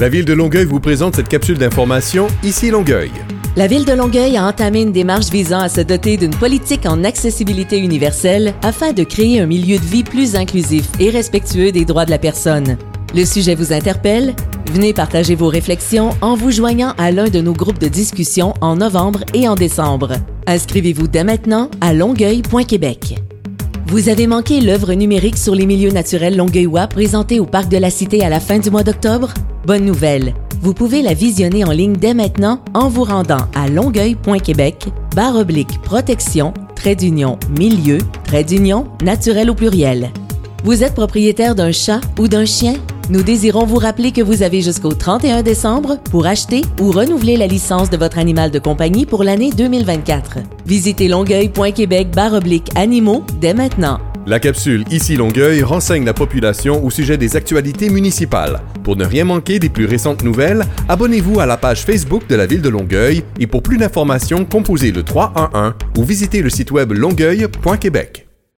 La ville de Longueuil vous présente cette capsule d'information Ici Longueuil. La ville de Longueuil a entamé une démarche visant à se doter d'une politique en accessibilité universelle afin de créer un milieu de vie plus inclusif et respectueux des droits de la personne. Le sujet vous interpelle? Venez partager vos réflexions en vous joignant à l'un de nos groupes de discussion en novembre et en décembre. Inscrivez-vous dès maintenant à longueuil.québec. Vous avez manqué l'œuvre numérique sur les milieux naturels longueuillois présentée au Parc de la Cité à la fin du mois d'octobre? Bonne nouvelle! Vous pouvez la visionner en ligne dès maintenant en vous rendant à longueuil.québec, barre oblique protection, trait d'union, milieu, trait d'union, naturel au pluriel. Vous êtes propriétaire d'un chat ou d'un chien? Nous désirons vous rappeler que vous avez jusqu'au 31 décembre pour acheter ou renouveler la licence de votre animal de compagnie pour l'année 2024. Visitez longueuil.québec animaux dès maintenant. La capsule Ici Longueuil renseigne la population au sujet des actualités municipales. Pour ne rien manquer des plus récentes nouvelles, abonnez-vous à la page Facebook de la ville de Longueuil et pour plus d'informations, composez le 311 ou visitez le site web longueuil.québec.